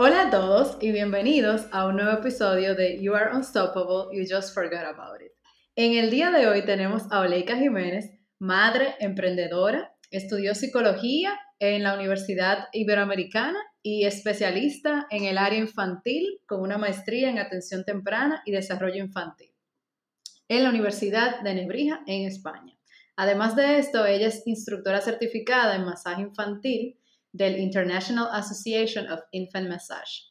Hola a todos y bienvenidos a un nuevo episodio de You Are Unstoppable, You Just Forgot About It. En el día de hoy tenemos a Oleika Jiménez, madre, emprendedora, estudió psicología en la Universidad Iberoamericana y especialista en el área infantil con una maestría en atención temprana y desarrollo infantil en la Universidad de Nebrija en España. Además de esto, ella es instructora certificada en masaje infantil del International Association of Infant Massage.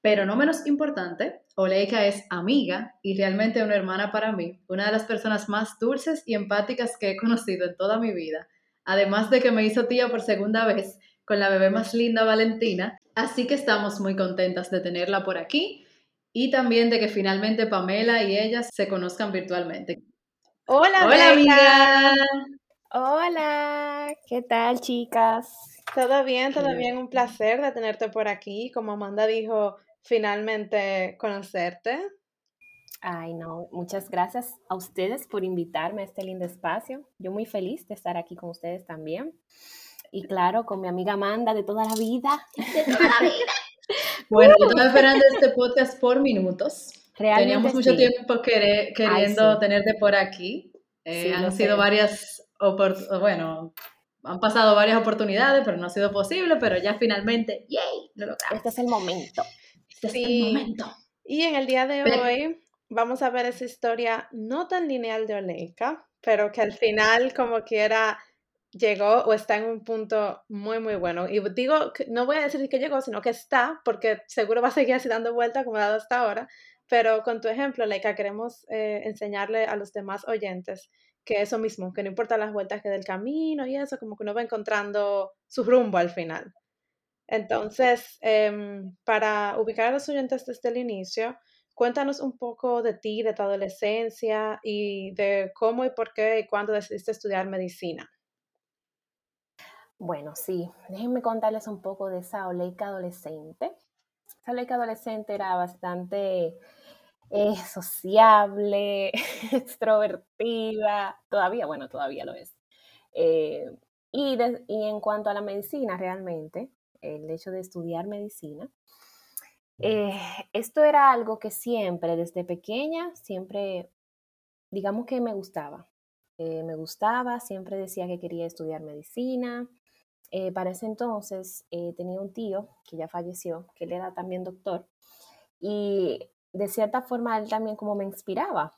Pero no menos importante, Oleika es amiga y realmente una hermana para mí, una de las personas más dulces y empáticas que he conocido en toda mi vida, además de que me hizo tía por segunda vez con la bebé más linda Valentina, así que estamos muy contentas de tenerla por aquí y también de que finalmente Pamela y ella se conozcan virtualmente. Hola, Hola amiga. Hola, ¿qué tal chicas? Todo bien, todo bien, un placer de tenerte por aquí. Como Amanda dijo, finalmente conocerte. Ay, no, muchas gracias a ustedes por invitarme a este lindo espacio. Yo muy feliz de estar aquí con ustedes también. Y claro, con mi amiga Amanda de toda la vida. De toda la vida. bueno, yo estaba esperando este podcast por minutos. Teníamos mucho tiempo queriendo tenerte por aquí. Eh, han sido varias bueno, han pasado varias oportunidades, pero no ha sido posible, pero ya finalmente, ¡yay! Lo logramos. Este es el momento. Este es el momento. Y en el día de hoy vamos a ver esa historia no tan lineal de Oleika, pero que al final, como quiera, llegó o está en un punto muy, muy bueno. Y digo, no voy a decir que llegó, sino que está, porque seguro va a seguir así dando vueltas como ha dado hasta ahora. Pero con tu ejemplo, Leica, queremos eh, enseñarle a los demás oyentes que eso mismo, que no importa las vueltas que del camino y eso, como que uno va encontrando su rumbo al final. Entonces, em, para ubicar a los oyentes desde el inicio, cuéntanos un poco de ti, de tu adolescencia y de cómo y por qué y cuándo decidiste estudiar medicina. Bueno, sí, déjenme contarles un poco de esa Oleika adolescente. Esa Oleika adolescente era bastante es sociable, extrovertida, todavía, bueno, todavía lo es. Eh, y, y, en cuanto a la medicina, realmente, el hecho de estudiar medicina, eh, esto era algo que siempre, desde pequeña, siempre, digamos que me gustaba. Eh, me gustaba, siempre decía que quería estudiar medicina. para ese entonces tenía un tío que ya falleció, que él era también doctor, y de cierta forma él también como me inspiraba.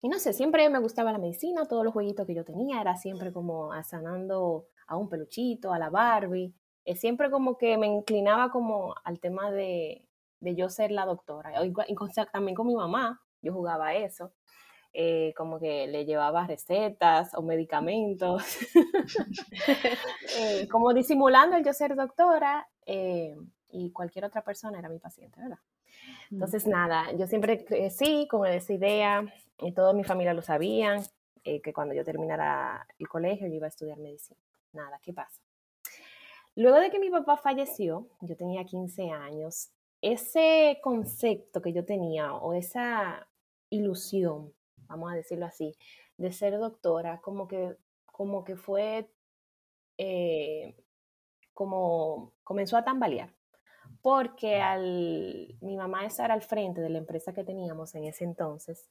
Y no sé, siempre me gustaba la medicina, todos los jueguitos que yo tenía era siempre como asanando a un peluchito, a la Barbie. Es siempre como que me inclinaba como al tema de, de yo ser la doctora. Y también con mi mamá, yo jugaba a eso. Eh, como que le llevaba recetas o medicamentos, eh, como disimulando el yo ser doctora eh, y cualquier otra persona era mi paciente, ¿verdad? Entonces, nada, yo siempre crecí con esa idea, y toda mi familia lo sabían, eh, que cuando yo terminara el colegio yo iba a estudiar medicina. Nada, ¿qué pasa? Luego de que mi papá falleció, yo tenía 15 años, ese concepto que yo tenía o esa ilusión, vamos a decirlo así, de ser doctora, como que, como que fue, eh, como comenzó a tambalear porque al mi mamá estar al frente de la empresa que teníamos en ese entonces,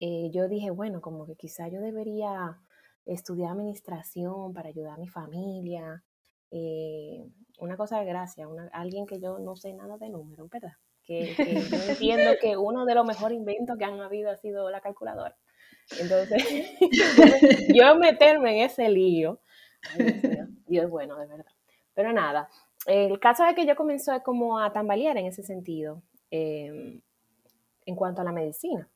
eh, yo dije, bueno, como que quizá yo debería estudiar administración para ayudar a mi familia. Eh, una cosa de gracia, alguien que yo no sé nada de números, ¿verdad? Que, yo entiendo que uno de los mejores inventos que han habido ha sido la calculadora. Entonces, yo meterme en ese lío, Dios es bueno, de verdad. Pero nada, el caso es que yo comenzó como a tambalear en ese sentido em, en cuanto a la medicina.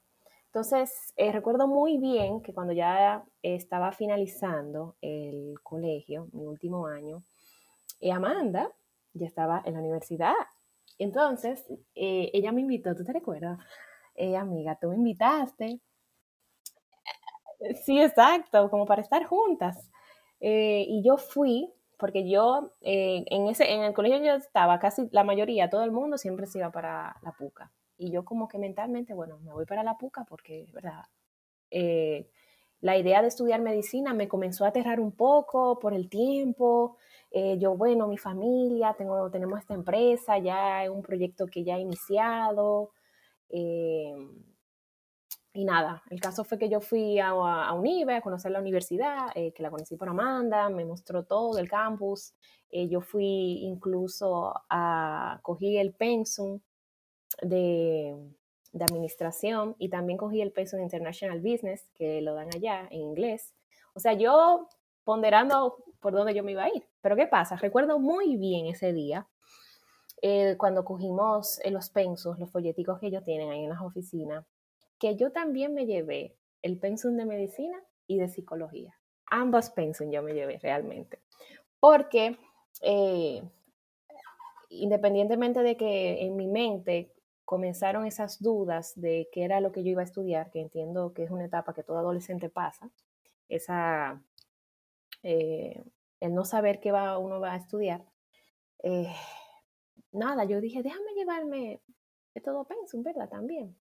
Entonces, eh, recuerdo muy bien que cuando ya estaba finalizando el colegio, mi último año, eh, Amanda ya estaba en la universidad. Entonces, eh, ella me invitó, ¿tú te recuerdas? Eh, amiga, tú me invitaste. Sí, exacto, como para estar juntas. Eh, y yo fui, porque yo, en, ese, en el colegio yo estaba, casi la mayoría, todo el mundo siempre se iba para la puca. Y yo como que mentalmente, bueno, me voy para la puca porque, ¿verdad? la idea de estudiar medicina me comenzó a aterrar un poco por el tiempo. Eh, yo, bueno, mi familia, tengo, tenemos esta empresa, ya es un proyecto que ya he iniciado. Eh, y nada, el caso fue que yo fui a, a UNIBE a conocer la universidad, eh, que la conocí por Amanda, me mostró todo el campus. yo fui incluso a, cogí el pensum de, de administración y también cogí el peso de International Business, que lo dan allá en inglés. O sea, yo ponderando por dónde yo me iba a ir. Pero ¿qué pasa? Recuerdo muy bien ese día, eh, cuando cogimos eh, los pensos, los folleticos que ellos tienen ahí en las oficinas, que yo también me llevé el pensum de medicina y de psicología. Ambos pensum yo me llevé realmente. Porque eh, independientemente de que en mi mente comenzaron esas dudas de qué era lo que yo iba a estudiar, que entiendo que es una etapa que todo adolescente pasa, esa, eh, el no saber qué va, uno va a estudiar, eh, nada, yo dije, déjame llevarme todo pensum, ¿verdad? También.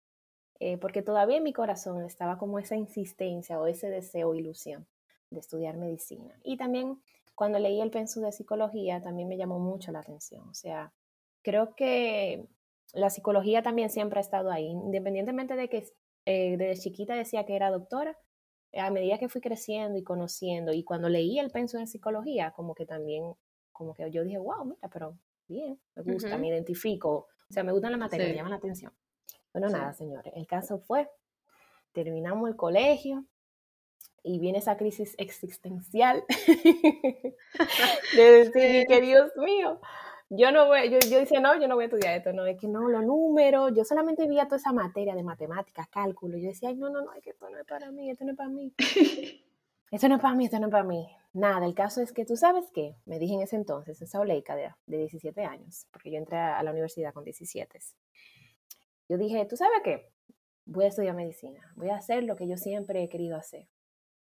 Eh, porque todavía en mi corazón estaba como esa insistencia o ese deseo, ilusión de estudiar medicina. Y también cuando leí el pensum de psicología, también me llamó mucho la atención. O sea, creo que la psicología también siempre ha estado ahí, independientemente de que eh, desde chiquita decía que era doctora, a medida que fui creciendo y conociendo, y cuando leí el penso en psicología, como que también, como que yo dije, wow, mira, pero bien, me gusta, me identifico, o sea, me gusta la materia, me llama la atención. Bueno, nada, señores, el caso fue, terminamos el colegio, y viene esa crisis existencial de decir que Dios mío, yo no voy, yo, yo decía, no, yo no voy a estudiar esto, no, es que no, los números, yo solamente veía toda esa materia de matemáticas, cálculo, yo decía, ay, no, no, no, es que esto no es para mí, esto no es para mí. esto no es para mí, esto no es para mí. Nada, el caso es que tú sabes qué, me dije en ese entonces, esa oleica de, de 17 años, porque yo entré a la universidad con 17. Yo dije, tú sabes qué, voy a estudiar medicina, voy a hacer lo que yo siempre he querido hacer.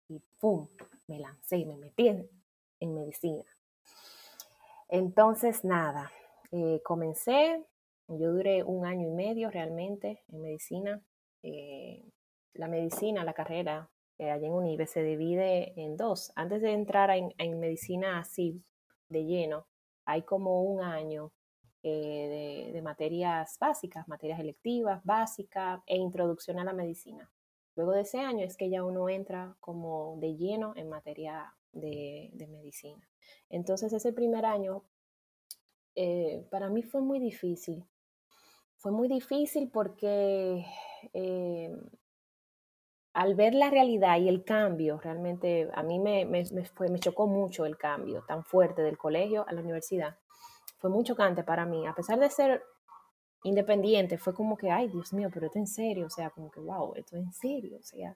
Y pum, me lancé y me metí en medicina. Entonces, nada, eh, comencé, yo duré un año y medio realmente en medicina. Eh, la medicina, la carrera eh, allá en UNIBE se divide en dos. Antes de entrar en, medicina así de lleno, hay como un año de, de, materias básicas, materias electivas, básicas e introducción a la medicina. Luego de ese año es que ya uno entra como de lleno en materia de, medicina. Entonces ese primer año eh, para mí fue muy difícil. Fue muy difícil porque eh, al ver la realidad y el cambio, realmente a mí me chocó mucho el cambio tan fuerte del colegio a la universidad. Fue muy chocante para mí, a pesar de ser independiente, fue como que, ay, Dios mío, pero esto en serio, o sea, como que, wow, esto es en serio, o sea,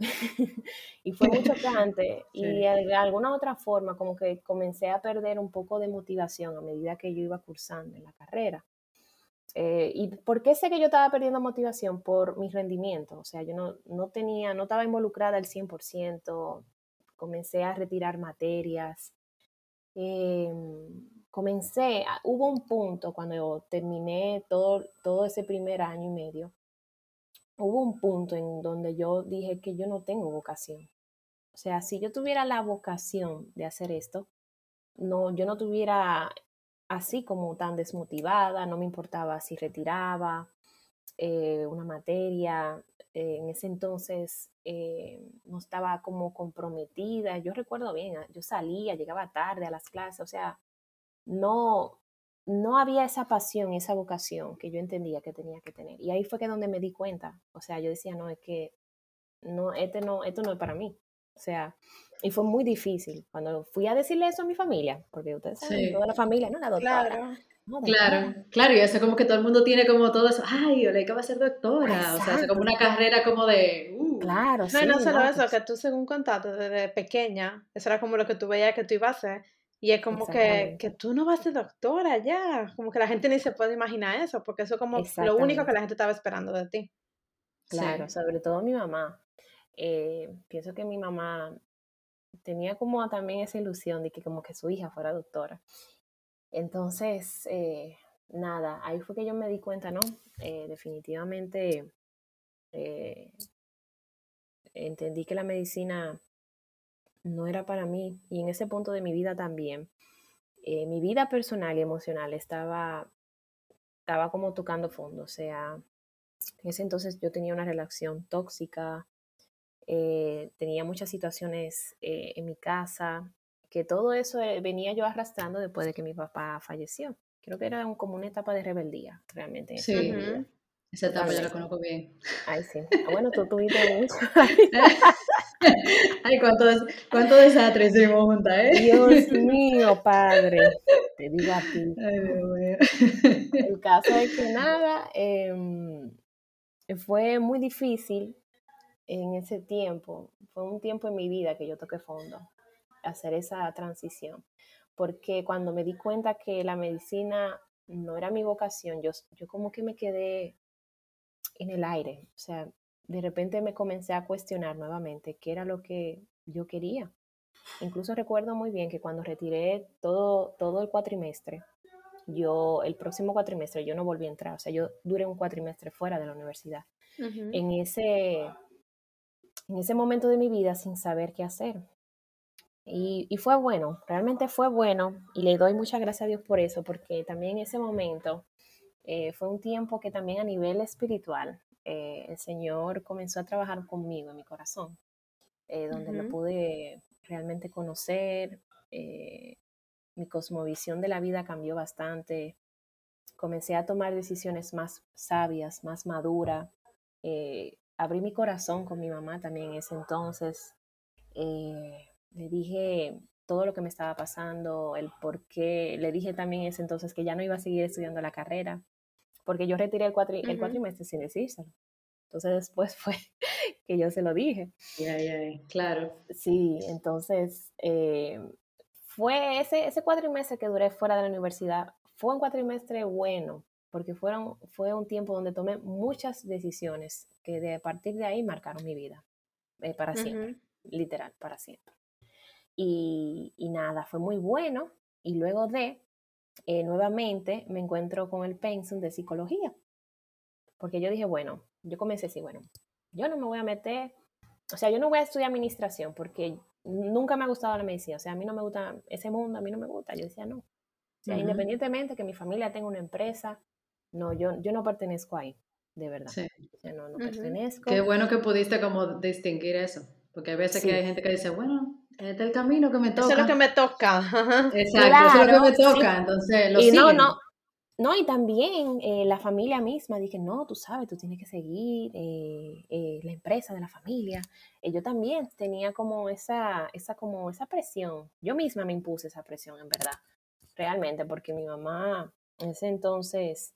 y fue muy chocante. Y de alguna otra forma, como que comencé a perder un poco de motivación a medida que yo iba cursando en la carrera. Eh, ¿Y por qué sé que yo estaba perdiendo motivación? Por mi rendimiento. O sea, yo no, no tenía, no estaba involucrada al 100%. Comencé a retirar materias. Em, comencé, hubo un punto cuando terminé todo, todo ese primer año y medio hubo un punto en donde yo dije que yo no tengo vocación. O sea, si yo tuviera la vocación de hacer esto, no, yo no tuviera así como tan desmotivada, no me importaba si retiraba eh, una materia. Eh, en ese entonces eh, no estaba como comprometida. Yo recuerdo bien, yo salía, llegaba tarde a las clases, o sea, no, no había esa pasión y esa vocación que yo entendía que tenía que tener. Y ahí fue que donde me di cuenta. O sea, yo decía, no, es que no, este no, esto no es para mí. O sea, y fue muy difícil cuando fui a decirle eso a mi familia, porque ustedes saben, toda la familia, ¿no? La doctora. Claro. claro, claro, y eso como que todo el mundo tiene como todo eso, ay, Oleika va a ser doctora, o sea, es como una carrera como de... Uh. Claro, no, sí. No, no solo eso, que tú según contaste desde pequeña, eso era como lo que tú veías que tú ibas a hacer, Y es como que, que, tú no vas a ser doctora ya, como que la gente ni se puede imaginar eso, porque eso es como lo único que la gente estaba esperando de ti. Claro, sobre todo mi mamá. Eh, pienso que mi mamá tenía como también esa ilusión de que como que su hija fuera doctora. Entonces, eh, nada, ahí fue que yo me di cuenta, ¿no? Eh, definitivamente entendí que la medicina no era para mí y en ese punto de mi vida también. mi vida personal y emocional estaba, estaba como tocando fondo, o sea, en ese entonces yo tenía una relación tóxica, eh, tenía muchas situaciones eh, en mi casa, que todo eso eh, venía yo arrastrando después de que mi papá falleció. Creo que era como una etapa de rebeldía, realmente. Sí, esa etapa ya la conozco bien. Ay, sí. Ah, bueno, tú tuviste mucho. Ay, cuánto, cuánto desastre hicimos juntas, ¿eh? Dios mío, padre. Te digo a ti. Ay, Dios mío. El caso es que nada, em, fue muy difícil en ese tiempo, fue un tiempo en mi vida que yo toqué fondo, hacer esa transición, porque cuando me di cuenta que la medicina no era mi vocación, yo, yo como que me quedé en el aire, o sea, de repente me comencé a cuestionar nuevamente qué era lo que yo quería. Incluso recuerdo muy bien que cuando retiré todo, todo el cuatrimestre, yo el próximo cuatrimestre yo no volví a entrar, o sea, yo duré un cuatrimestre fuera de la universidad. En ese en ese momento de mi vida sin saber qué hacer. Y, y, fue bueno, realmente fue bueno y le doy muchas gracias a Dios por eso, porque también en ese momento eh, fue un tiempo que también a nivel espiritual eh, el Señor comenzó a trabajar conmigo en mi corazón, eh, donde lo pude realmente conocer, mi cosmovisión de la vida cambió bastante, comencé a tomar decisiones más sabias, más maduras, abrí mi corazón con mi mamá también en ese entonces. Le dije todo lo que me estaba pasando, el por qué. Le dije también en ese entonces que ya no iba a seguir estudiando la carrera, porque yo retiré el, cuatri el cuatrimestre sin decírselo. Entonces después fue que yo se lo dije. Ya, ya, claro. Sí, entonces eh, fue ese, ese cuatrimestre que duré fuera de la universidad, fue un cuatrimestre bueno, porque fueron, fue un tiempo donde tomé muchas decisiones que de a partir de ahí marcaron mi vida, eh, para siempre, literal, para siempre. Y, y, nada, fue muy bueno. Y luego de, eh, nuevamente me encuentro con el pensum de psicología, porque yo dije, bueno, yo comencé así, bueno, yo no me voy a meter, o sea, yo no voy a estudiar administración porque nunca me ha gustado la medicina, o sea, a mí no me gusta ese mundo, a mí no me gusta, yo decía, no. O sea, independientemente que mi familia tenga una empresa, no, yo, yo no pertenezco ahí, de verdad. Sí. no, no pertenezco. Qué bueno que pudiste como distinguir eso, porque hay veces que hay gente que dice, bueno, este es el camino que me toca. Eso es lo que me toca. Exacto, eso es lo que me toca, entonces lo y no, no, no, y también eh, la familia misma, dije, no, tú sabes, tú tienes que seguir eh, eh, la empresa de la familia. yo también tenía como esa, esa, como esa presión. Yo misma me impuse esa presión, en verdad, realmente, porque mi mamá en ese entonces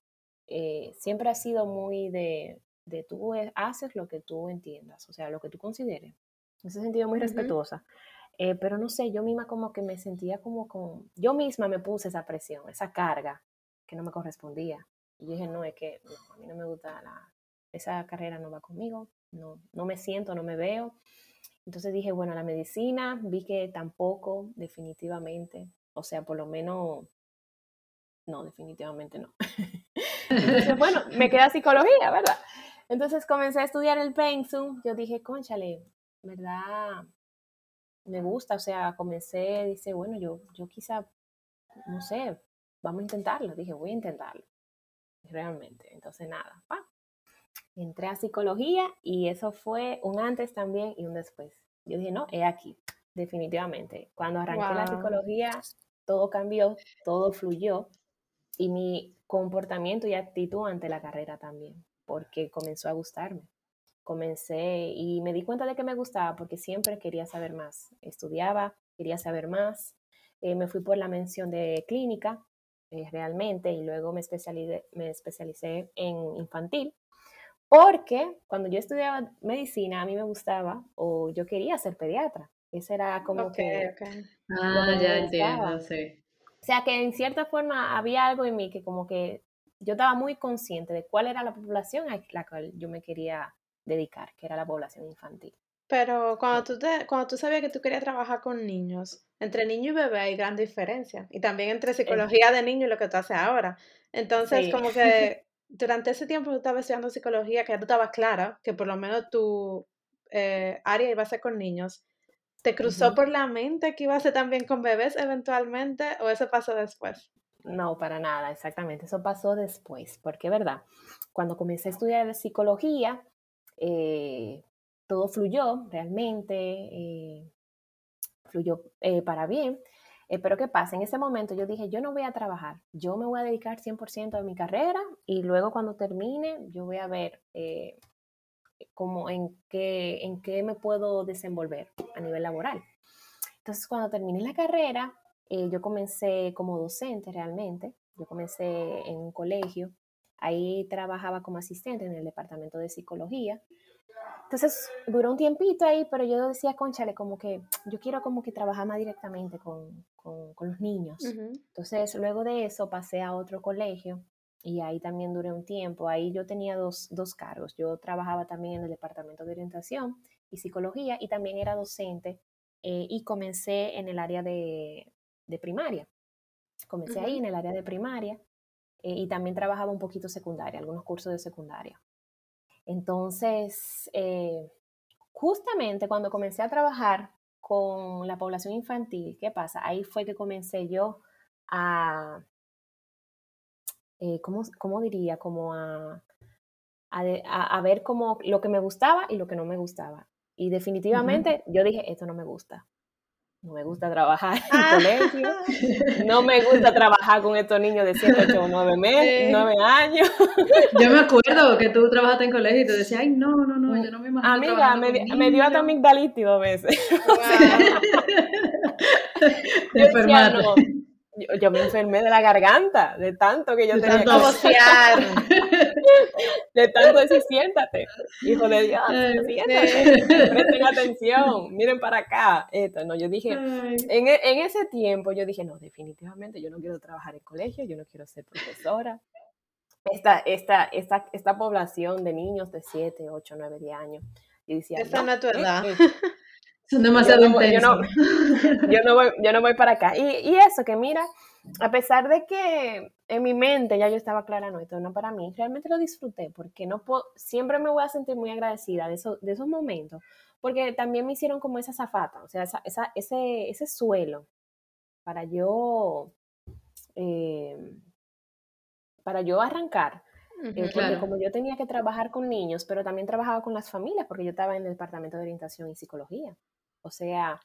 eh, siempre ha sido muy de, de tú haces lo que tú entiendas, o sea, lo que tú consideres. En ese sentido, muy respetuosa. Eh, pero no sé, yo misma como que me sentía como con, yo misma me puse esa presión, esa carga que no me correspondía. Y dije, no, es que a mí no me gusta la, esa carrera no va conmigo, no, no me siento, no me veo. Entonces dije, bueno, la medicina, vi que tampoco, definitivamente, o sea, por lo menos, no, definitivamente no. Entonces, bueno, me queda psicología, ¿verdad? Entonces comencé a estudiar el pensum. Yo dije, conchale, ¿verdad? Me gusta, o sea, comencé, dice, bueno, yo, yo quizá, no sé, vamos a intentarlo. Dije, voy a intentarlo. Realmente. Entonces, nada, pa. Entré a psicología y eso fue un antes también y un después. Yo dije, no, he aquí, definitivamente. Cuando arranqué la psicología, todo cambió, todo fluyó y mi comportamiento y actitud ante la carrera también, porque comenzó a gustarme. Comencé y me di cuenta de que me gustaba porque siempre quería saber más. Estudiaba, quería saber más. Eh, me fui por la mención de clínica eh, realmente y luego me especialicé, me especialicé en infantil porque cuando yo estudiaba medicina a mí me gustaba o yo quería ser pediatra. Ese era como que... Ah, ya entiendo, sí. O sea que en cierta forma había algo en mí que como que yo estaba muy consciente de cuál era la población a la cual yo me quería dedicar, que era la población infantil. Pero cuando tú, te, cuando tú sabías que tú querías trabajar con niños, entre niño y bebé hay gran diferencia. Y también entre psicología de niño y lo que tú haces ahora. Entonces, como que durante ese tiempo tú estabas estudiando psicología, que ya tú estabas clara, que por lo menos tu eh, área iba a ser con niños. ¿Te cruzó por la mente que iba a ser también con bebés eventualmente o eso pasó después? No, para nada, exactamente. Eso pasó después, porque, ¿verdad? Cuando comencé a estudiar psicología, eh, todo fluyó realmente, eh, fluyó eh, para bien. pero ¿qué pasa? En ese momento yo dije, yo no voy a trabajar, yo me voy a dedicar 100% a mi carrera y luego cuando termine yo voy a ver como en qué, en qué me puedo desenvolver a nivel laboral. Entonces, cuando terminé la carrera, yo comencé como docente realmente. Yo comencé en un colegio. Ahí trabajaba como asistente en el departamento de psicología. Entonces, duró un tiempito ahí, pero yo decía, conchale, como que yo quiero como que trabajar más directamente con, con, con los niños. Entonces, luego de eso pasé a otro colegio y ahí también duré un tiempo. Ahí yo tenía dos, dos, cargos. Yo trabajaba también en el departamento de orientación y psicología y también era docente eh, y comencé en el área de, de primaria. Comencé ahí en el área de primaria eh, y también trabajaba un poquito secundaria, algunos cursos de secundaria. Entonces, eh, justamente cuando comencé a trabajar con la población infantil, ¿qué pasa? Ahí fue que comencé yo a, eh, ¿cómo, diría? Como a, a, ver como lo que me gustaba y lo que no me gustaba. Y definitivamente yo dije, esto no me gusta. No me gusta trabajar en ah. colegio, no me gusta trabajar con estos niños de 7, 8 o 9 meses, 9 años. Yo me acuerdo que tú trabajaste en colegio y te decías, ay, no, no, no, yo no me imagino. Amiga, me, me, dio hasta amigdalitis dos veces. yo decía, no, yo, me enfermé de la garganta, de tanto que yo de tenía que vocear. de tanto decir, siéntate, hijo de Dios, siéntate, presten atención, miren para acá. Esto, no, yo dije, en, e, en, ese tiempo yo dije, no, definitivamente yo no quiero trabajar en colegio, yo no quiero ser profesora. Esta, esta, esta, esta población de niños de 7, 8, 9, 10 años. Y decía, Esa no, es tu edad. Son demasiado yo no, yo, no, yo, no voy, yo no voy para acá. Y, y, eso, que mira, a pesar de que en mi mente ya yo estaba clara, no, esto no para mí, realmente lo disfruté porque no puedo, siempre me voy a sentir muy agradecida de, eso, de esos momentos, porque también me hicieron como esa zafata, o sea, esa, esa, ese, ese suelo para yo, eh, para yo arrancar. Eh, porque como yo tenía que trabajar con niños, pero también trabajaba con las familias, porque yo estaba en el departamento de orientación y psicología. O sea,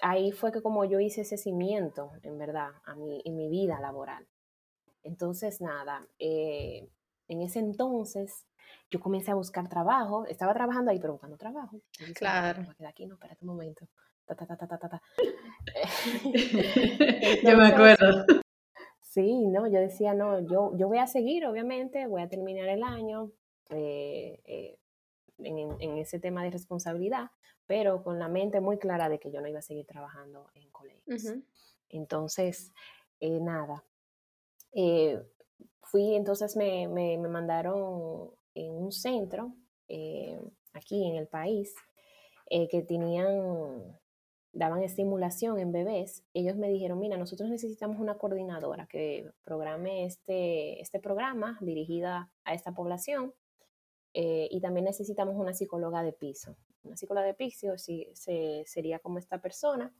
ahí fue que como yo hice ese cimiento, en verdad, a mi, en mi vida laboral. Entonces, nada, eh, en ese entonces yo comencé a buscar trabajo, estaba trabajando ahí, pero buscando trabajo. claro. aquí, no, espérate un momento. yo me acuerdo. Sí, no, yo decía, no, yo, yo voy a seguir, obviamente, voy a terminar el año eh, eh, en, en, ese tema de responsabilidad, pero con la mente muy clara de que yo no iba a seguir trabajando en colegios. Entonces, eh, nada. Eh, fui, entonces me, me, mandaron en un centro eh, aquí en el país que tenían, daban estimulación en bebés. Ellos me dijeron, mira, nosotros necesitamos una coordinadora que programe este, este programa dirigida a esta población y también necesitamos una psicóloga de piso una psicóloga de piso si, se, sería como esta persona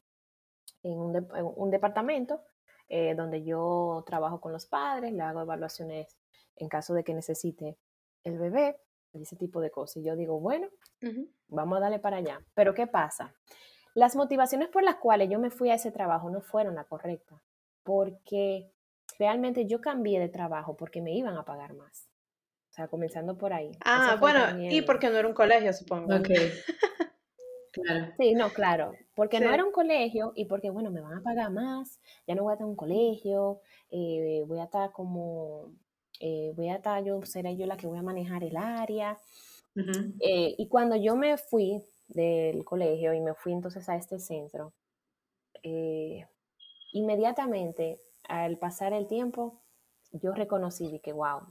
en un, departamento eh, donde yo trabajo con los padres, le hago evaluaciones en caso de que necesite el bebé, ese tipo de cosas. Y yo digo, bueno, vamos a darle para allá. Pero ¿qué pasa? Las motivaciones por las cuales yo me fui a ese trabajo no fueron las correctas, porque realmente yo cambié de trabajo porque me iban a pagar más. Sea, comenzando por ahí. Ah, bueno, y porque no era un colegio, supongo. Ok. Claro. Sí, no, claro. Porque no era un colegio y porque, bueno, me van a pagar más, ya no voy a estar en un colegio, eh, voy a estar como, eh, voy a estar, yo seré yo la que voy a manejar el área. Eh, y cuando yo me fui, del colegio y me fui entonces a este centro, eh, inmediatamente al pasar el tiempo, yo reconocí que, wow,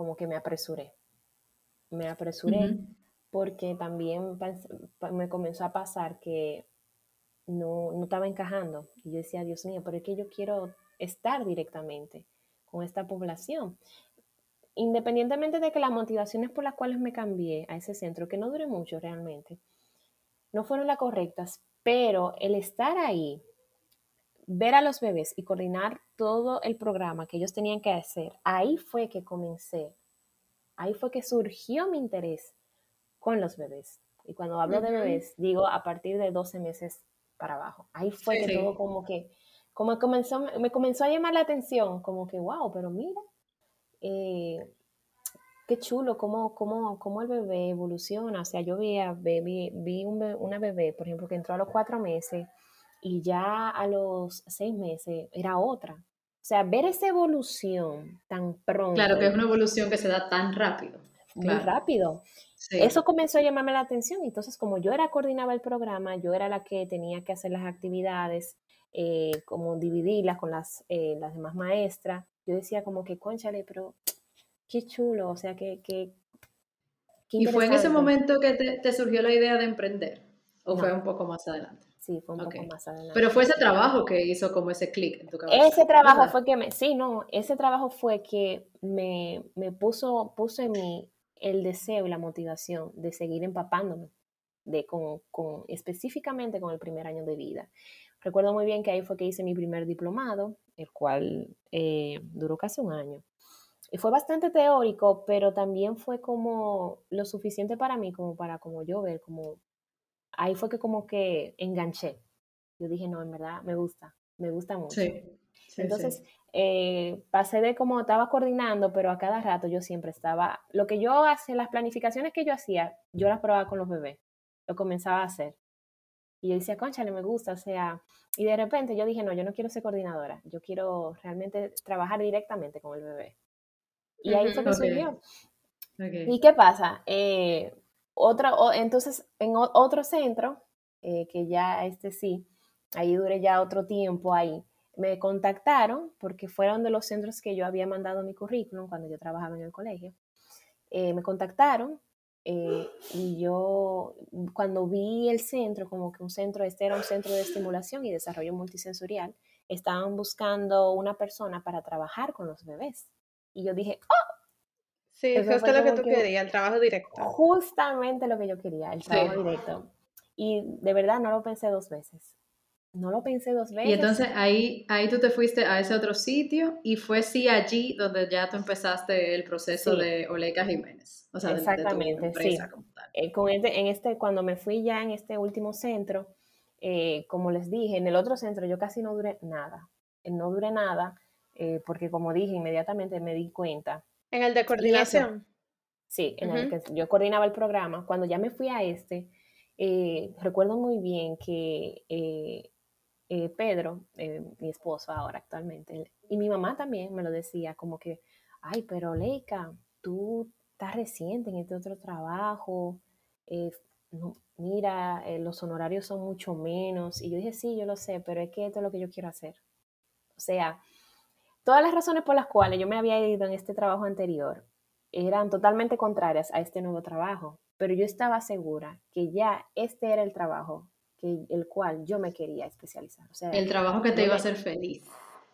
como que me apresuré. Me apresuré porque también me comenzó a pasar que no, no estaba encajando. Y yo decía, Dios mío, pero es que yo quiero estar directamente con esta población. Independientemente de que las motivaciones por las cuales me cambié a ese centro, que no duré mucho realmente, no fueron las correctas, pero el estar ahí, ver a los bebés y coordinar todo el programa que ellos tenían que hacer, ahí fue que comencé, ahí fue que surgió mi interés con los bebés. Y cuando hablo de bebés, digo a partir de 12 meses para abajo. Ahí fue que todo como que, como comenzó, me comenzó a llamar la atención, como que, wow, pero mira, eh, qué chulo cómo, cómo, cómo, el bebé evoluciona. O sea, yo vi, vi, vi una bebé, por ejemplo, que entró a los cuatro meses y ya a los seis meses era otra. O sea, ver esa evolución tan pronto. Claro, que es una evolución que se da tan rápido. Muy rápido. Eso comenzó a llamarme la atención. Entonces, como yo era coordinaba el programa, yo era la que tenía que hacer las actividades, eh, como dividirlas con las, eh, las demás maestras. Yo decía como que, conchale, pero qué chulo, o sea, que... que ¿Y fue en ese momento que te, surgió la idea de emprender? ¿O fue un poco más adelante? Sí, fue un poco más adelante. Pero fue ese trabajo que hizo como ese clic en tu cabeza. Ese trabajo fue que me, sí, no, ese trabajo fue que me, me puso, puso en mí el deseo y la motivación de seguir empapándome de, con, con, específicamente con el primer año de vida. Recuerdo muy bien que ahí fue que hice mi primer diplomado, el cual eh, duró casi un año. Y fue bastante teórico, pero también fue como lo suficiente para mí, como para como yo ver, como ahí fue que como que enganché. Yo dije, no, en verdad me gusta, me gusta mucho. Sí, Entonces, eh, pasé de como estaba coordinando, pero a cada rato yo siempre estaba, lo que yo hacía, las planificaciones que yo hacía, yo las probaba con los bebés, lo comenzaba a hacer. Y yo decía, conchale, me gusta, o sea, y de repente yo dije, no, yo no quiero ser coordinadora, yo quiero realmente trabajar directamente con el bebé. Y ahí fue que surgió. ¿Y qué pasa? Eh, otro, entonces, en otro centro, eh, que ya este sí, ahí duré ya otro tiempo ahí, me contactaron porque fueron de los centros que yo había mandado mi currículum cuando yo trabajaba en el colegio. Eh, me contactaron eh, y yo cuando vi el centro, como que un centro, este era un centro de estimulación y desarrollo multisensorial, estaban buscando una persona para trabajar con los bebés. Y yo dije, ¡oh! Sí, justo lo que tú querías, el trabajo directo. Justamente lo que yo quería, el trabajo directo. Y de verdad no lo pensé dos veces no lo pensé dos veces. Y entonces ahí, ahí tú te fuiste a ese otro sitio y fue sí allí donde ya tú empezaste el proceso de Oleca Jiménez. O sea, Exactamente, sí. Eh, con este, en este, cuando me fui ya en este último centro, eh, como les dije, en el otro centro yo casi no duré nada. Eh, no duré nada porque como dije, inmediatamente me di cuenta. ¿En el de coordinación? sí, en el que yo coordinaba el programa. Cuando ya me fui a este, recuerdo muy bien que eh, Pedro, eh, mi esposo ahora actualmente, y mi mamá también me lo decía, como que, ay, pero Leica, tú estás reciente en este otro trabajo, eh, mira, los honorarios son mucho menos. Y yo dije, sí, yo lo sé, pero es que esto es lo que yo quiero hacer. O sea, todas las razones por las cuales yo me había ido en este trabajo anterior eran totalmente contrarias a este nuevo trabajo, pero yo estaba segura que ya este era el trabajo que, el cual yo me quería especializar. O sea, el trabajo que te iba a hacer feliz.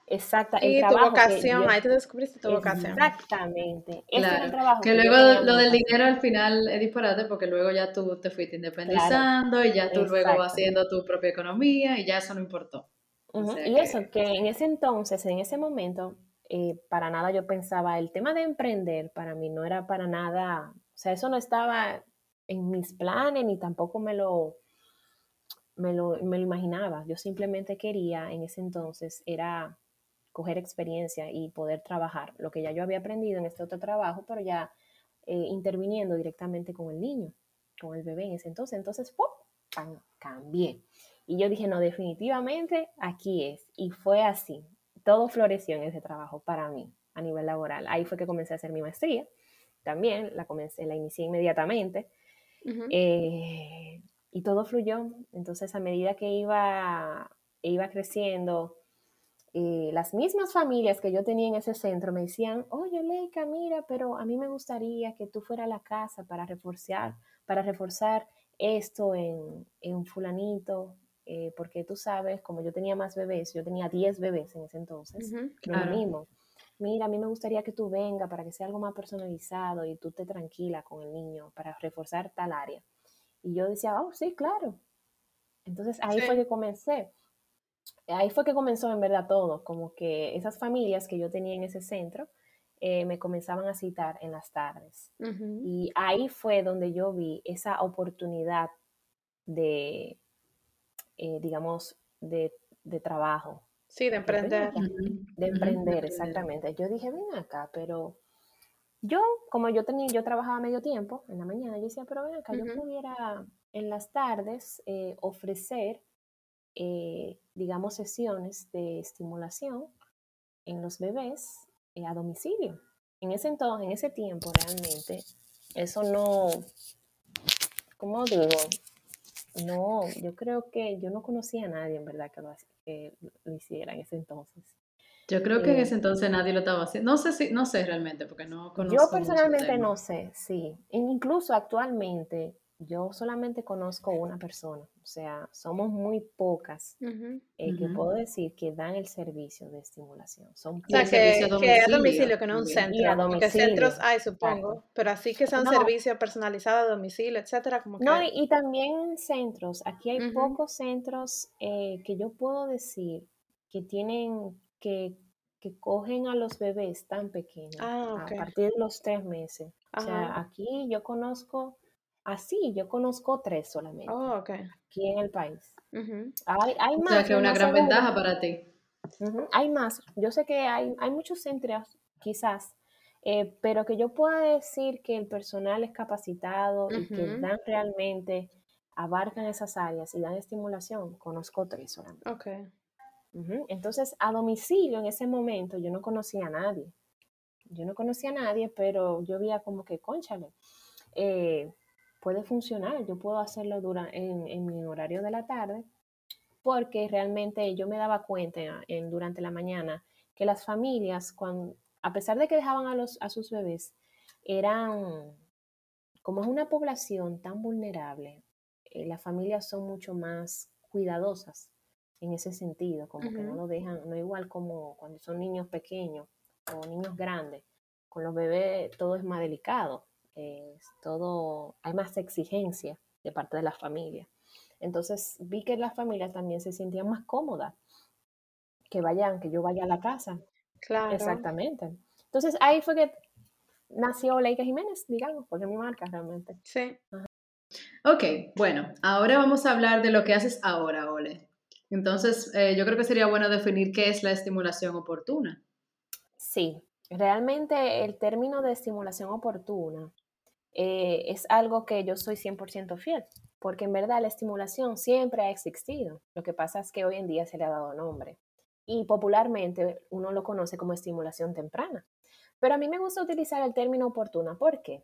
Exacta, y tu vocación, ahí te descubriste tu vocación. Exactamente. Claro. que, luego lo del dinero al final es disparate porque luego ya tú te fuiste independizando y ya tú luego vas haciendo tu propia economía y ya eso no importó. Y eso, que en ese entonces, en ese momento, eh, para nada yo pensaba, el tema de emprender para mí no era para nada, o sea, eso no estaba en mis planes ni tampoco me lo, me lo, me lo imaginaba. Yo simplemente quería en ese entonces era coger experiencia y poder trabajar lo que ya yo había aprendido en este otro trabajo, pero ya eh, interviniendo directamente con el niño, con el bebé en ese entonces. Entonces, ¡pum! cambié. Y yo dije, no, definitivamente aquí es. Y fue así. Todo floreció en ese trabajo para mí a nivel laboral. Ahí fue que comencé a hacer mi maestría. También la comencé, la inicié inmediatamente. y todo fluyó. Entonces, a medida que iba, iba creciendo, eh, las mismas familias que yo tenía en ese centro me decían, oye, Leica, mira, pero a mí me gustaría que tú fueras a la casa para reforzar, para reforzar esto en, en fulanito, eh, porque tú sabes, como yo tenía más bebés, yo tenía 10 bebés en ese entonces, lo mismo. Mira, a mí me gustaría que tú vengas para que sea algo más personalizado y tú te tranquila con el niño para reforzar tal área. Y yo decía, oh, sí, claro. Entonces ahí fue que comencé. Ahí fue que comenzó en verdad todo, como que esas familias que yo tenía en ese centro eh, me comenzaban a citar en las tardes. Y ahí fue donde yo vi esa oportunidad de, eh, digamos, de, de, trabajo. Sí, de emprender. De emprender, exactamente. Yo dije, ven acá, pero yo, como yo tenía, yo trabajaba medio tiempo en la mañana, yo decía, pero ven acá, yo pudiera en las tardes eh, ofrecer, eh, digamos, sesiones de estimulación en los bebés eh, a domicilio. En ese entonces, en ese tiempo realmente, eso no, ¿cómo digo? No, yo creo que yo no conocía a nadie en verdad que lo, que lo hiciera en ese entonces. Yo creo que en ese entonces nadie lo estaba haciendo. No sé si, no sé realmente, porque no conozco. Yo personalmente no sé, sí. Incluso actualmente yo solamente conozco una persona, o sea, somos muy pocas eh, que puedo decir que dan el servicio de estimulación. Son o sea, que, a domicilio, que a domicilio, que no un centro. Porque centros hay, supongo, pero así que sea un servicio personalizado a domicilio, etcétera. Como No, y, también centros. Aquí hay pocos centros eh, que yo puedo decir que tienen que, cogen a los bebés tan pequeños, ah, a partir de los tres meses. O sea, aquí yo conozco, así, yo conozco tres solamente. Oh, aquí en el país. hay, hay, más. O sea, que es una gran ventaja para ti. Hay más. Yo sé que hay, hay muchos centros, quizás, eh, pero que yo pueda decir que el personal es capacitado y que dan realmente, abarcan esas áreas y dan estimulación, conozco tres solamente. Okay. Entonces, a domicilio en ese momento yo no conocía a nadie. Yo no conocía a nadie, pero yo veía como que, conchale, eh, puede funcionar, yo puedo hacerlo durante, en, mi horario de la tarde, porque realmente yo me daba cuenta en, durante la mañana que las familias, cuando, a pesar de que dejaban a, los, a sus bebés, eran, como es una población tan vulnerable, eh, las familias son mucho más cuidadosas en ese sentido, como que no lo dejan, no igual como cuando son niños pequeños o niños grandes, con los bebés todo es más delicado, es todo, hay más exigencia de parte de la familia. Entonces vi que las familias también se sentían más cómodas, que vayan, que yo vaya a la casa. Claro. Exactamente. Entonces ahí fue que nació Leica Jiménez, digamos, porque es mi marca realmente. Sí. Ok, bueno, ahora vamos a hablar de lo que haces ahora, Ole. Entonces, eh, yo creo que sería bueno definir qué es la estimulación oportuna. Sí, realmente el término de estimulación oportuna eh, es algo que yo soy 100% fiel, porque en verdad la estimulación siempre ha existido. Lo que pasa es que hoy en día se le ha dado nombre y popularmente uno lo conoce como estimulación temprana. Pero a mí me gusta utilizar el término oportuna. ¿Por qué?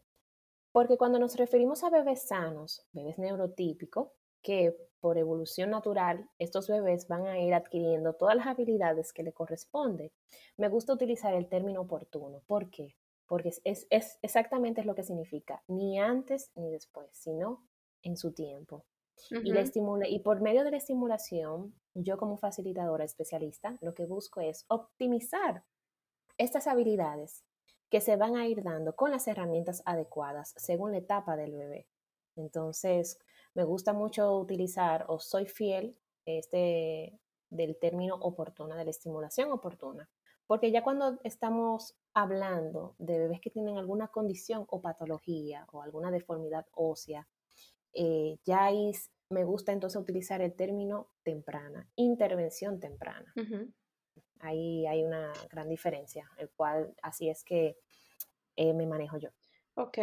Porque cuando nos referimos a bebés sanos, bebés neurotípicos, que por evolución natural estos bebés van a ir adquiriendo todas las habilidades que le corresponden. Me gusta utilizar el término oportuno. ¿Por qué? Porque es, exactamente lo que significa, ni antes ni después, sino en su tiempo. y, la y por medio de la estimulación, yo como facilitadora especialista, lo que busco es optimizar estas habilidades que se van a ir dando con las herramientas adecuadas según la etapa del bebé. Entonces, me gusta mucho utilizar o soy fiel este, del término oportuna, de la estimulación oportuna. Porque ya cuando estamos hablando de bebés que tienen alguna condición o patología o alguna deformidad ósea, eh, ya me gusta entonces utilizar el término temprana, intervención temprana. Ahí hay una gran diferencia, el cual así es que eh, me manejo yo. Ok.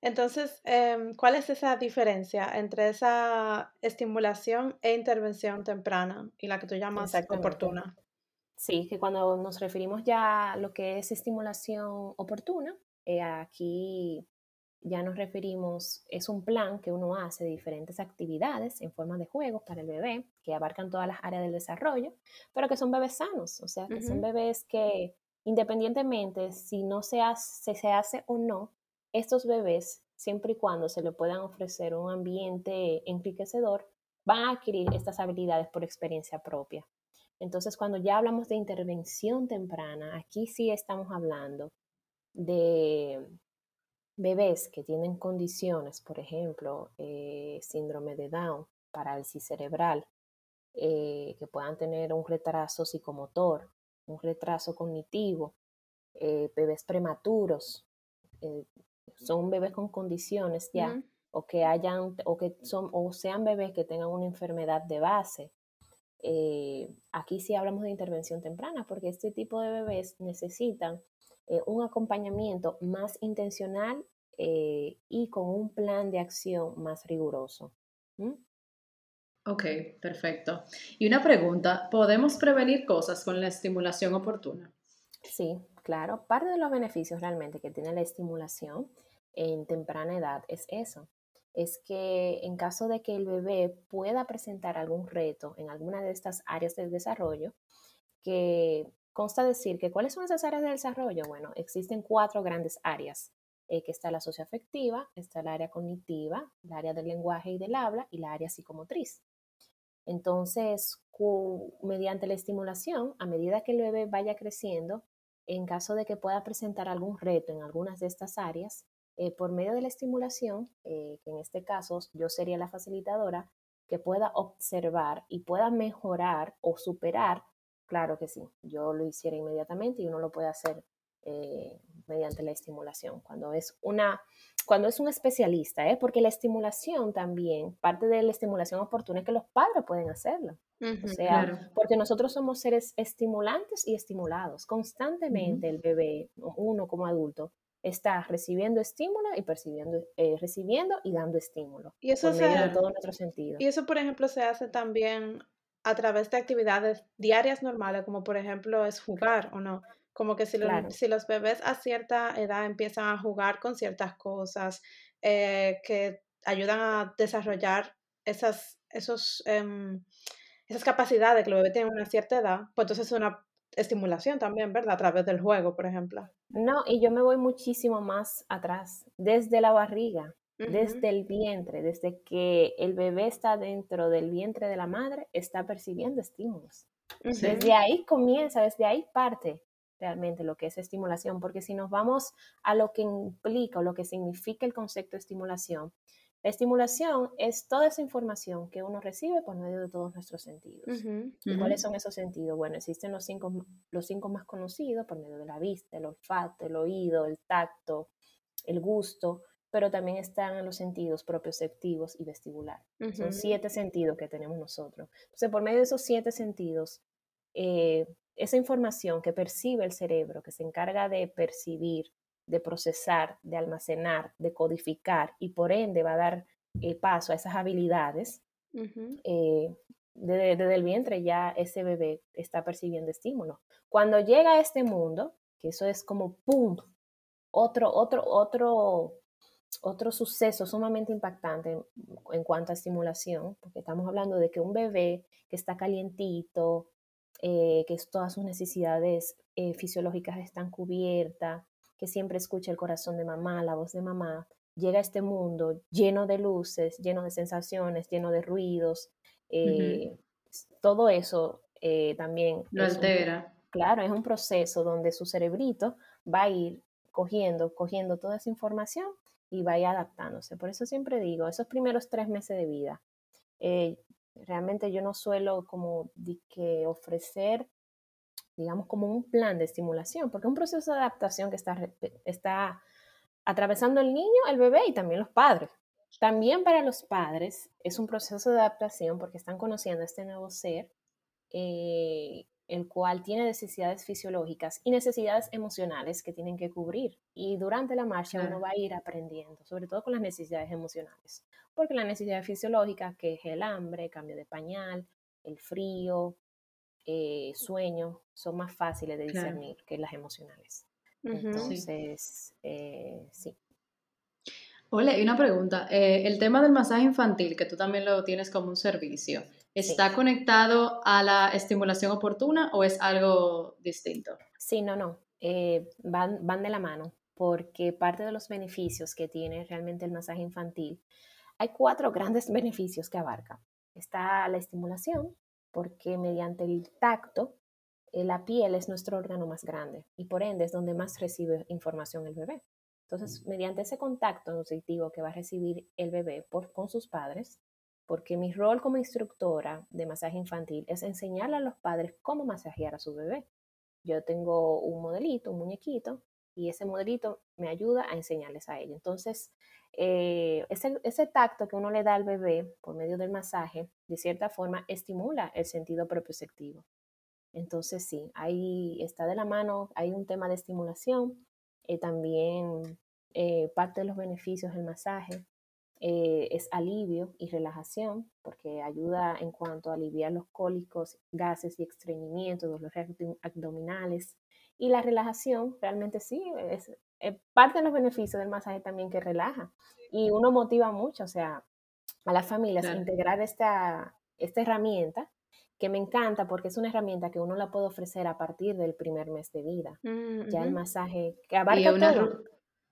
Entonces, em, ¿cuál es esa diferencia entre esa estimulación e intervención temprana y la que tú llamas oportuna? Sí, que cuando nos referimos ya a lo que es estimulación oportuna, eh, aquí ya nos referimos, es un plan que uno hace de diferentes actividades en forma de juegos para el bebé, que abarcan todas las áreas del desarrollo, pero que son bebés sanos, o sea, que son bebés que independientemente si no se hace, se hace o no, estos bebés, siempre y cuando se le puedan ofrecer un ambiente enriquecedor, van a adquirir estas habilidades por experiencia propia. Entonces, cuando ya hablamos de intervención temprana, aquí sí estamos hablando de bebés que tienen condiciones, por ejemplo, eh, síndrome de Down, parálisis cerebral, eh, que puedan tener un retraso psicomotor, un retraso cognitivo, eh, bebés prematuros, son bebés con condiciones ya, o que hayan, o que son, o sean bebés que tengan una enfermedad de base. Aquí sí hablamos de intervención temprana, porque este tipo de bebés necesitan eh, un acompañamiento más intencional eh, y con un plan de acción más riguroso. Ok, perfecto. Y una pregunta, ¿podemos prevenir cosas con la estimulación oportuna? Sí, claro. Parte de los beneficios realmente que tiene la estimulación en temprana edad es eso. Es que en caso de que el bebé pueda presentar algún reto en alguna de estas áreas del desarrollo, que consta decir que cuáles son esas áreas de desarrollo. Bueno, existen cuatro grandes áreas, eh, que está la socioafectiva, está el área cognitiva, el área del lenguaje y del habla y la área psicomotriz. Entonces, mediante la estimulación, a medida que el bebé vaya creciendo, en caso de que pueda presentar algún reto en algunas de estas áreas, eh, por medio de la estimulación, eh, que en este caso yo sería la facilitadora, que pueda observar y pueda mejorar o superar Claro que sí, yo lo hiciera inmediatamente y uno lo puede hacer eh, mediante la estimulación. Cuando es una, cuando es un especialista, ¿eh? porque la estimulación también, parte de la estimulación oportuna es que los padres pueden hacerlo. o sea, porque nosotros somos seres estimulantes y estimulados. Constantemente el bebé, uno como adulto, está recibiendo estímulo y percibiendo, eh, recibiendo y dando estímulo. Y eso se, de todo nuestro sentido. Y eso, por ejemplo, se hace también a través de actividades diarias normales, como por ejemplo es jugar o no. Como que si, si los bebés a cierta edad empiezan a jugar con ciertas cosas eh, que ayudan a desarrollar esas, esos, em, esas capacidades que los bebés tienen a una cierta edad, pues entonces es una estimulación también, ¿verdad? A través del juego, por ejemplo. No, y yo me voy muchísimo más atrás, desde la barriga desde el vientre, desde que el bebé está dentro del vientre de la madre, está percibiendo estímulos. Desde ahí comienza, desde ahí parte realmente lo que es estimulación, porque si nos vamos a lo que implica o lo que significa el concepto de estimulación, la estimulación es toda esa información que uno recibe por medio de todos nuestros sentidos. ¿Y cuáles son esos sentidos? Bueno, existen los cinco, los cinco más conocidos por medio de la vista, el olfato, el oído, el tacto, el gusto, pero también están los sentidos propioceptivos y vestibular. Son siete sentidos que tenemos nosotros. Entonces, por medio de esos siete sentidos, eh, esa información que percibe el cerebro, que se encarga de percibir, de procesar, de almacenar, de codificar y por ende va a dar eh, paso a esas habilidades, eh, desde, el vientre ya ese bebé está percibiendo estímulo. Cuando llega a este mundo, que eso es como ¡pum! Otro, otro, otro otro suceso sumamente impactante en cuanto a estimulación, porque estamos hablando de que un bebé que está calientito, eh, que todas sus necesidades eh, fisiológicas están cubiertas, que siempre escucha el corazón de mamá, la voz de mamá, llega a este mundo lleno de luces, lleno de sensaciones, lleno de ruidos, eh, todo eso también... Lo altera. claro, es un proceso donde su cerebrito va a ir cogiendo, cogiendo toda esa información y vaya adaptándose. Por eso siempre digo, esos primeros tres meses de vida, eh, realmente yo no suelo como que ofrecer, digamos, como un plan de estimulación, porque es un proceso de adaptación que está, está atravesando el niño, el bebé y también los padres. También para los padres es un proceso de adaptación porque están conociendo a este nuevo ser eh, el cual tiene necesidades fisiológicas y necesidades emocionales que tienen que cubrir. Y durante la marcha uno va a ir aprendiendo, sobre todo con las necesidades emocionales, porque la necesidad fisiológica, que es el hambre, cambio de pañal, el frío, eh, sueño, son más fáciles de discernir que las emocionales. Entonces, eh, sí. Hola, y una pregunta. Eh, el tema del masaje infantil, que tú también lo tienes como un servicio, ¿está conectado a la estimulación oportuna o es algo distinto? Sí, no, no. Eh, van, van de la mano, porque parte de los beneficios que tiene realmente el masaje infantil, hay cuatro grandes beneficios que abarca. Está la estimulación, porque mediante el tacto, la piel es nuestro órgano más grande y por ende es donde más recibe información el bebé. Entonces, mediante ese contacto nutritivo que va a recibir el bebé por, con sus padres, porque mi rol como instructora de masaje infantil es enseñarle a los padres cómo masajear a su bebé. Yo tengo un modelito, un muñequito, y ese modelito me ayuda a enseñarles a ellos. Entonces, eh, ese, ese, tacto que uno le da al bebé por medio del masaje, de cierta forma, estimula el sentido propioceptivo. Entonces, sí, ahí está de la mano, hay un tema de estimulación, eh, también eh, parte de los beneficios del masaje eh, es alivio y relajación, porque ayuda en cuanto a aliviar los cólicos, gases y estreñimiento, dolores abdominales. Y la relajación, realmente sí, es, parte de los beneficios del masaje también que relaja. Y uno motiva mucho, o sea, a las familias a integrar esta, esta herramienta que me encanta porque es una herramienta que uno la puede ofrecer a partir del primer mes de vida. Mm, ya el masaje que abarca una, todo.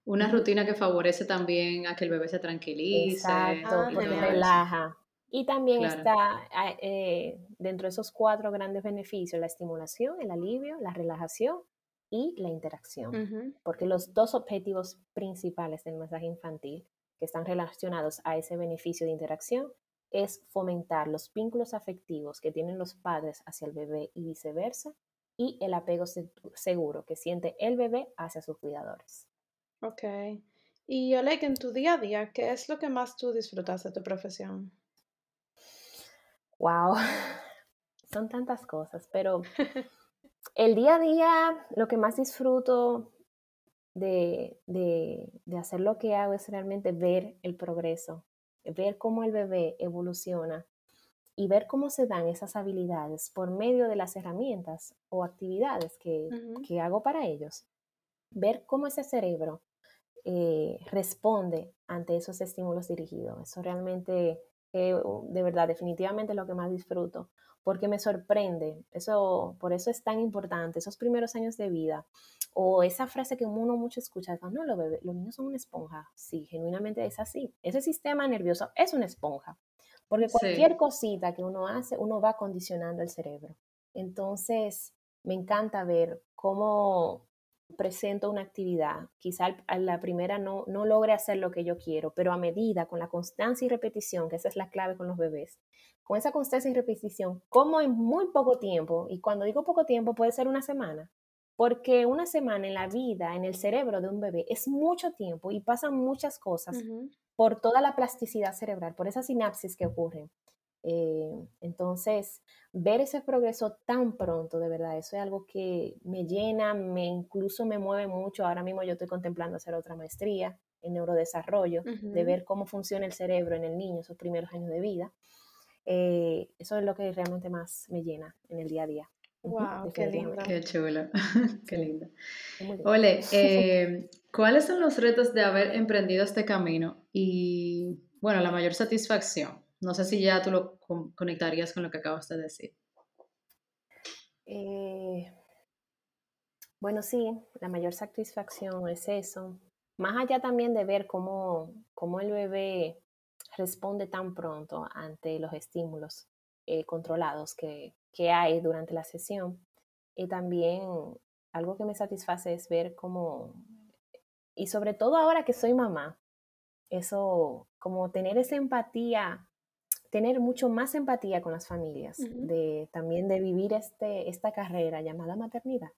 Una rutina que favorece también a que el bebé se tranquilice. Exacto, ah, porque relaja. Y también está eh, dentro de esos cuatro grandes beneficios la estimulación, el alivio, la relajación y la interacción. Porque los dos objetivos principales del masaje infantil que están relacionados a ese beneficio de interacción es fomentar los vínculos afectivos que tienen los padres hacia el bebé y viceversa, y el apego seguro que siente el bebé hacia sus cuidadores. Ok. Y Oleg, en tu día a día, ¿qué es lo que más tú disfrutas de tu profesión? Wow, son tantas cosas, pero el día a día, lo que más disfruto de, de, de hacer lo que hago es realmente ver el progreso ver cómo el bebé evoluciona y ver cómo se dan esas habilidades por medio de las herramientas o actividades que, hago para ellos. Ver cómo ese cerebro eh, responde ante esos estímulos dirigidos. Eso realmente, de verdad, definitivamente es lo que más disfruto, porque me sorprende. Eso, por eso es tan importante, esos primeros años de vida. O esa frase que uno mucho escucha, no, los, bebés, los niños son una esponja. Sí, genuinamente es así. Ese sistema nervioso es una esponja. Porque cualquier cosita que uno hace, uno va condicionando el cerebro. Entonces, me encanta ver cómo presento una actividad. Quizá a la primera no, no logre hacer lo que yo quiero, pero a medida, con la constancia y repetición, que esa es la clave con los bebés, con esa constancia y repetición, como en muy poco tiempo, y cuando digo poco tiempo puede ser una semana, porque una semana en la vida, en el cerebro de un bebé, es mucho tiempo y pasan muchas cosas por toda la plasticidad cerebral, por esas sinapsis que ocurren. Eh, entonces, ver ese progreso tan pronto, de verdad, eso es algo que me llena, me incluso me mueve mucho. Ahora mismo yo estoy contemplando hacer otra maestría en neurodesarrollo, de ver cómo funciona el cerebro en el niño esos primeros años de vida. Eh, eso es lo que realmente más me llena en el día a día. Wow, qué lindo. Qué chulo, qué lindo. Ole, eh, ¿cuáles son los retos de haber emprendido este camino y, bueno, la mayor satisfacción? No sé si ya tú lo conectarías con lo que acabas de decir. Eh, bueno, sí, la mayor satisfacción es eso. Más allá también de ver cómo, cómo el bebé responde tan pronto ante los estímulos eh, controlados que, que hay durante la sesión. Y también algo que me satisface es ver cómo, y sobre todo ahora que soy mamá, eso, como tener esa empatía, tener mucho más empatía con las familias, de también de vivir este, esta carrera llamada maternidad.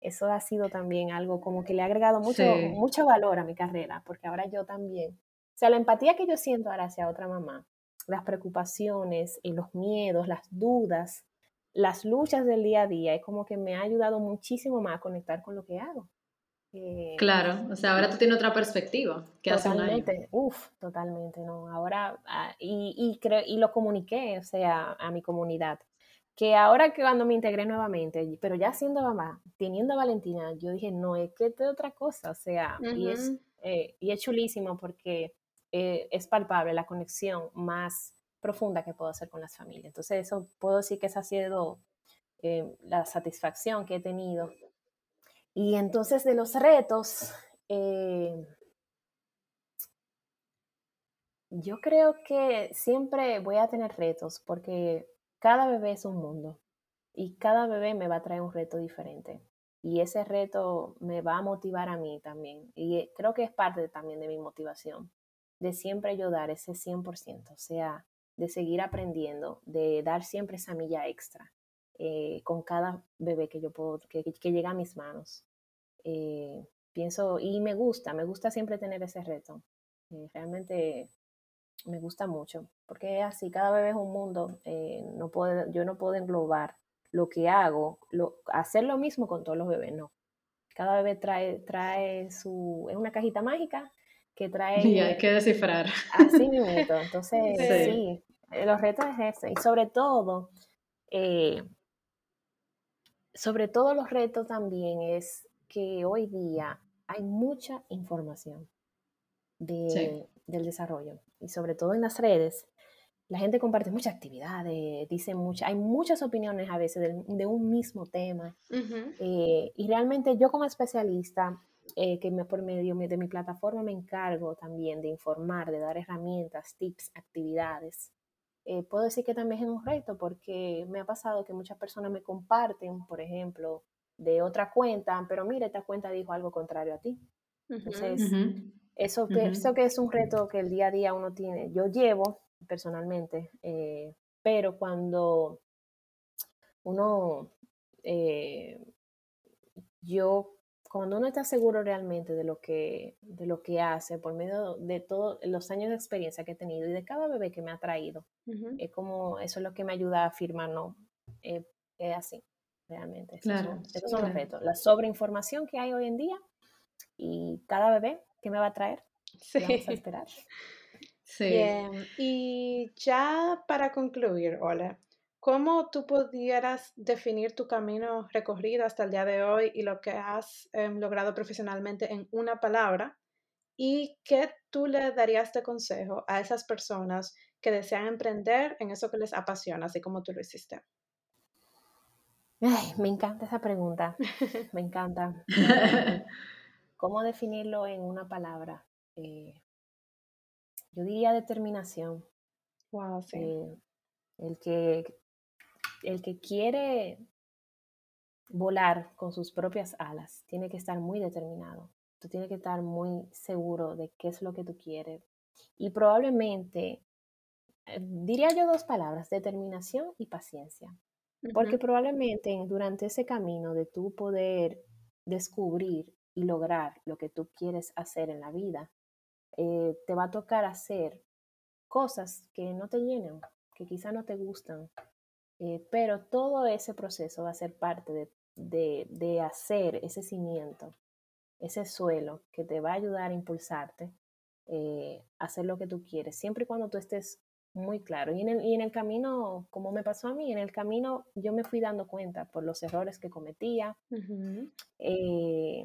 Eso ha sido también algo como que le ha agregado mucho, mucho valor a mi carrera, porque ahora yo también, o sea, la empatía que yo siento ahora hacia otra mamá, las preocupaciones, y los miedos, las dudas, las luchas del día a día es como que me ha ayudado muchísimo más a conectar con lo que hago. Eh, claro, o sea, ahora tú tienes otra perspectiva que totalmente, hace uf, totalmente, ¿no? Ahora, ah, y, y, y lo comuniqué, o sea, a mi comunidad, que ahora que cuando me integré nuevamente, pero ya siendo mamá, teniendo a Valentina, yo dije, no, es que es otra cosa, o sea, y es, eh, y es chulísimo porque eh, es palpable la conexión más profunda que puedo hacer con las familias. Entonces, eso puedo decir que esa ha sido eh, la satisfacción que he tenido. Y entonces, de los retos, yo creo que siempre voy a tener retos porque cada bebé es un mundo y cada bebé me va a traer un reto diferente. Y ese reto me va a motivar a mí también. Y creo que es parte también de mi motivación de siempre ayudar ese 100%, o sea, de seguir aprendiendo, de dar siempre esa milla extra eh, con cada bebé que yo puedo, que, llega a mis manos. Eh, pienso, y me gusta, me gusta siempre tener ese reto. Eh, realmente me gusta mucho, porque así, cada bebé es un mundo, no puedo, yo no puedo englobar lo que hago, lo, hacer lo mismo con todos los bebés, no. Cada bebé trae, trae su, es una cajita mágica que trae... Y hay que descifrar. Así mismo. Entonces, sí. los retos es ese. Y sobre todo, eh, sobre todo los retos también es que hoy día hay mucha información de, del desarrollo. Y sobre todo en las redes, la gente comparte muchas actividades, dice muchas, hay muchas opiniones a veces de, un mismo tema. Eh, y realmente yo como especialista eh, que me, por medio de mi plataforma me encargo también de informar, de dar herramientas, tips, actividades. Eh, puedo decir que también es un reto porque me ha pasado que muchas personas me comparten, por ejemplo, de otra cuenta, pero mira, esta cuenta dijo algo contrario a ti. Entonces, eso, eso que es un reto que el día a día uno tiene, yo llevo personalmente, eh, pero cuando uno, yo cuando uno está seguro realmente de lo que, de lo que hace por medio de todos los años de experiencia que he tenido y de cada bebé que me ha traído, es como eso es lo que me ayuda a afirmar, no, es así, realmente. Claro, esos son, los retos. La sobreinformación que hay hoy en día y cada bebé que me va a traer, sí. vamos a esperar. Sí. Bien. Y ya para concluir, Hola, ¿Cómo tú pudieras definir tu camino recorrido hasta el día de hoy y lo que has em, logrado profesionalmente en una palabra? ¿Y qué tú le darías de consejo a esas personas que desean emprender en eso que les apasiona, así como tú lo hiciste? Ay, me encanta esa pregunta, me encanta. ¿Cómo definirlo en una palabra? Eh, yo diría determinación. Wow, sí. Eh, el que el que quiere volar con sus propias alas tiene que estar muy determinado. Tú tienes que estar muy seguro de qué es lo que tú quieres. Y probablemente, eh, diría yo dos palabras, determinación y paciencia. Porque probablemente durante ese camino de tú poder descubrir y lograr lo que tú quieres hacer en la vida, eh, te va a tocar hacer cosas que no te llenan, que quizá no te gustan, eh, pero todo ese proceso va a ser parte de, hacer ese cimiento, ese suelo que te va a ayudar a impulsarte eh, a hacer lo que tú quieres, siempre y cuando tú estés muy claro. Y en, el, y en el camino, como me pasó a mí, en el camino yo me fui dando cuenta por los errores que cometía. Eh,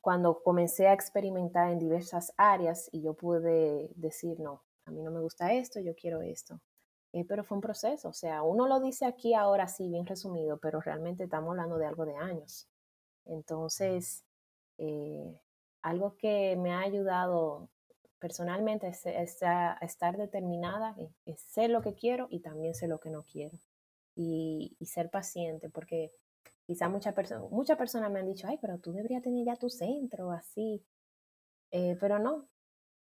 cuando comencé a experimentar en diversas áreas y yo pude decir, no, a mí no me gusta esto, yo quiero esto. Eh, pero fue un proceso, o sea, uno lo dice aquí ahora sí, bien resumido, pero realmente estamos hablando de algo de años. Entonces, eh, algo que me ha ayudado personalmente es, estar determinada, es, ser lo que quiero y también ser lo que no quiero. Y, ser paciente, porque quizá muchas personas muchas personas me han dicho, ay, pero tú deberías tener ya tu centro, así. Eh, pero no,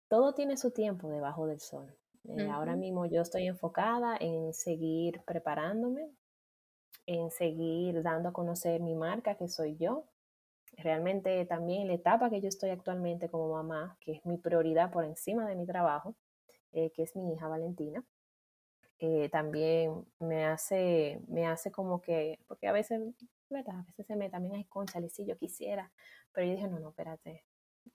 todo tiene su tiempo debajo del sol. Eh, ahora mismo yo estoy enfocada en seguir preparándome, en seguir dando a conocer mi marca, que soy yo. Realmente también la etapa que yo estoy actualmente como mamá, que es mi prioridad por encima de mi trabajo, eh, que es mi hija Valentina, eh, también me hace, me hace como que, porque a veces, ¿verdad? A veces se me también hay concha, si yo quisiera, pero yo dije, no, no, espérate,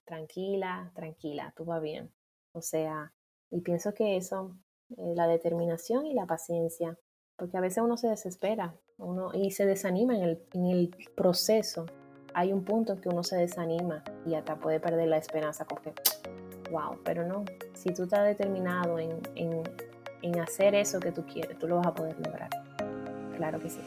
tranquila, tranquila, tú va bien. O sea, y pienso que eso, eh, la determinación y la paciencia, porque a veces uno se desespera uno, y se desanima en el, en el proceso hay un punto en que uno se desanima y hasta puede perder la esperanza, como que, wow, pero no, si tú estás determinado en, en, en hacer eso que tú quieres, tú lo vas a poder lograr. Claro que sí.